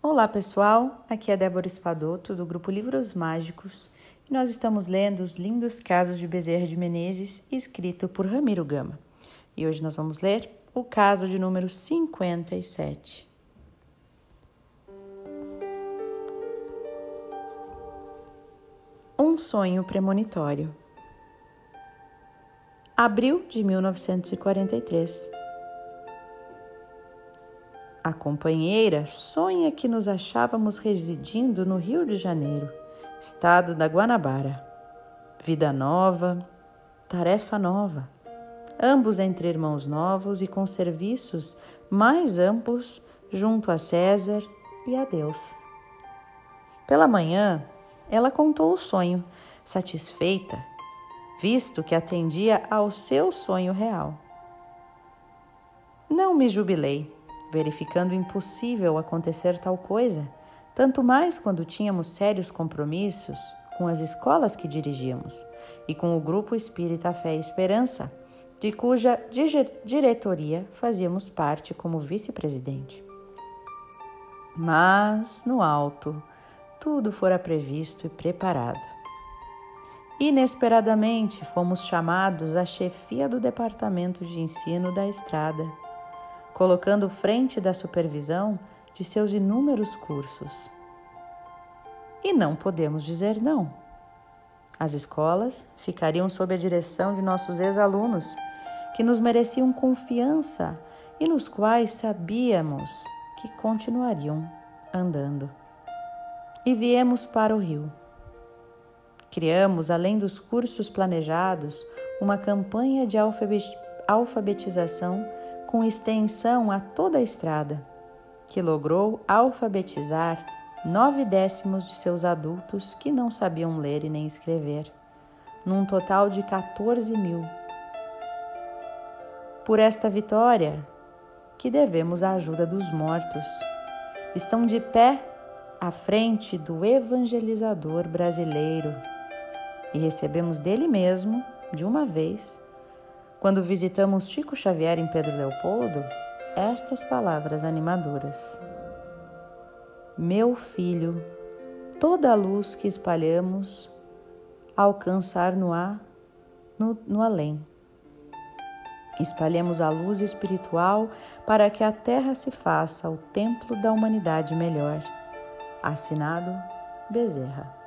Olá pessoal, aqui é Débora Espadoto do grupo Livros Mágicos e nós estamos lendo os lindos casos de Bezerra de Menezes, escrito por Ramiro Gama. E hoje nós vamos ler o caso de número 57. Um sonho premonitório. Abril de 1943. A companheira sonha que nos achávamos residindo no Rio de Janeiro, estado da Guanabara. Vida nova, tarefa nova. Ambos entre irmãos novos e com serviços mais amplos junto a César e a Deus. Pela manhã, ela contou o sonho, satisfeita, visto que atendia ao seu sonho real. Não me jubilei verificando impossível acontecer tal coisa, tanto mais quando tínhamos sérios compromissos com as escolas que dirigíamos e com o grupo Espírita Fé e Esperança, de cuja diretoria fazíamos parte como vice-presidente. Mas, no alto, tudo fora previsto e preparado. Inesperadamente, fomos chamados à chefia do departamento de ensino da estrada colocando frente da supervisão de seus inúmeros cursos. E não podemos dizer não. As escolas ficariam sob a direção de nossos ex-alunos, que nos mereciam confiança e nos quais sabíamos que continuariam andando. E viemos para o Rio. Criamos, além dos cursos planejados, uma campanha de alfabetização com extensão a toda a estrada, que logrou alfabetizar nove décimos de seus adultos que não sabiam ler e nem escrever, num total de 14 mil. Por esta vitória, que devemos a ajuda dos mortos, estão de pé à frente do evangelizador brasileiro e recebemos dele mesmo, de uma vez, quando visitamos Chico Xavier em Pedro Leopoldo, estas palavras animadoras: Meu filho, toda a luz que espalhamos alcançar no ar, no, no além. Espalhemos a luz espiritual para que a terra se faça o templo da humanidade melhor. Assinado Bezerra.